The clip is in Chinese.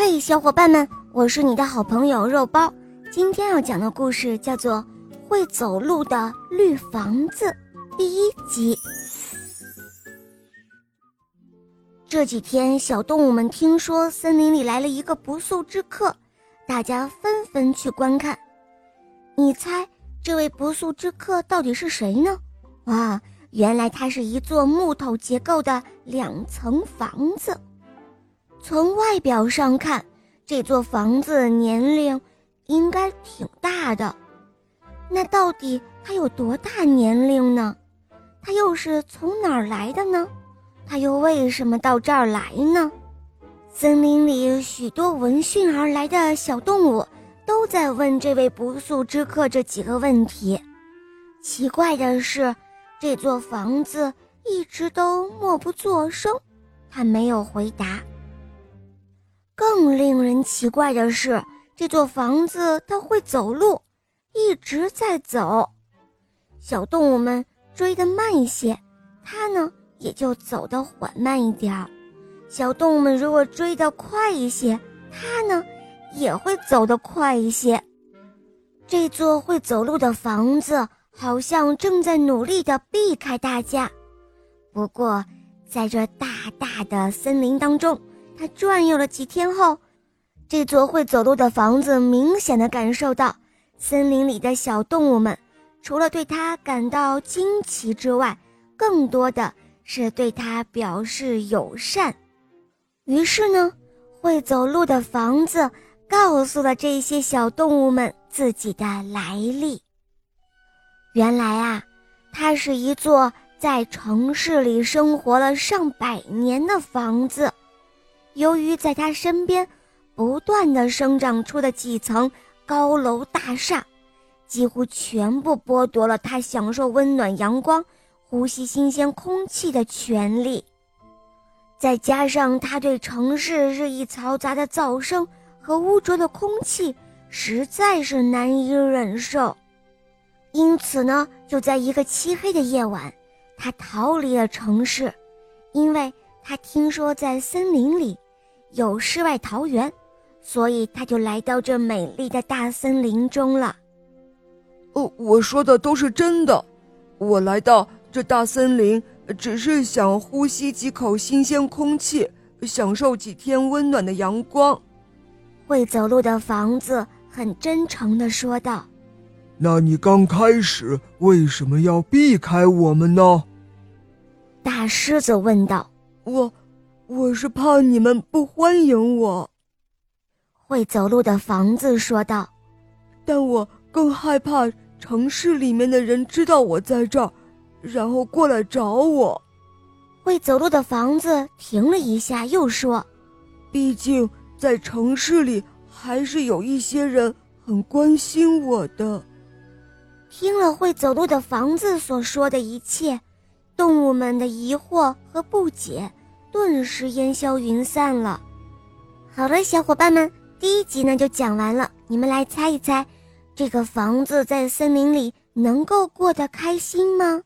嘿，小伙伴们，我是你的好朋友肉包。今天要讲的故事叫做《会走路的绿房子》第一集。这几天，小动物们听说森林里来了一个不速之客，大家纷纷去观看。你猜这位不速之客到底是谁呢？哇，原来它是一座木头结构的两层房子。从外表上看，这座房子年龄应该挺大的。那到底它有多大年龄呢？它又是从哪儿来的呢？它又为什么到这儿来呢？森林里许多闻讯而来的小动物都在问这位不速之客这几个问题。奇怪的是，这座房子一直都默不作声，它没有回答。更令人奇怪的是，这座房子它会走路，一直在走。小动物们追得慢一些，它呢也就走得缓慢一点儿。小动物们如果追得快一些，它呢也会走得快一些。这座会走路的房子好像正在努力地避开大家。不过，在这大大的森林当中。他转悠了几天后，这座会走路的房子明显的感受到，森林里的小动物们除了对他感到惊奇之外，更多的是对他表示友善。于是呢，会走路的房子告诉了这些小动物们自己的来历。原来啊，它是一座在城市里生活了上百年的房子。由于在他身边不断的生长出的几层高楼大厦，几乎全部剥夺了他享受温暖阳光、呼吸新鲜空气的权利。再加上他对城市日益嘈杂的噪声和污浊的空气实在是难以忍受，因此呢，就在一个漆黑的夜晚，他逃离了城市，因为他听说在森林里。有世外桃源，所以他就来到这美丽的大森林中了。哦，我说的都是真的。我来到这大森林，只是想呼吸几口新鲜空气，享受几天温暖的阳光。会走路的房子很真诚地说道：“那你刚开始为什么要避开我们呢？”大狮子问道：“我。”我是怕你们不欢迎我，会走路的房子说道。但我更害怕城市里面的人知道我在这儿，然后过来找我。会走路的房子停了一下，又说：“毕竟在城市里还是有一些人很关心我的。”听了会走路的房子所说的一切，动物们的疑惑和不解。顿时烟消云散了。好了，小伙伴们，第一集呢就讲完了。你们来猜一猜，这个房子在森林里能够过得开心吗？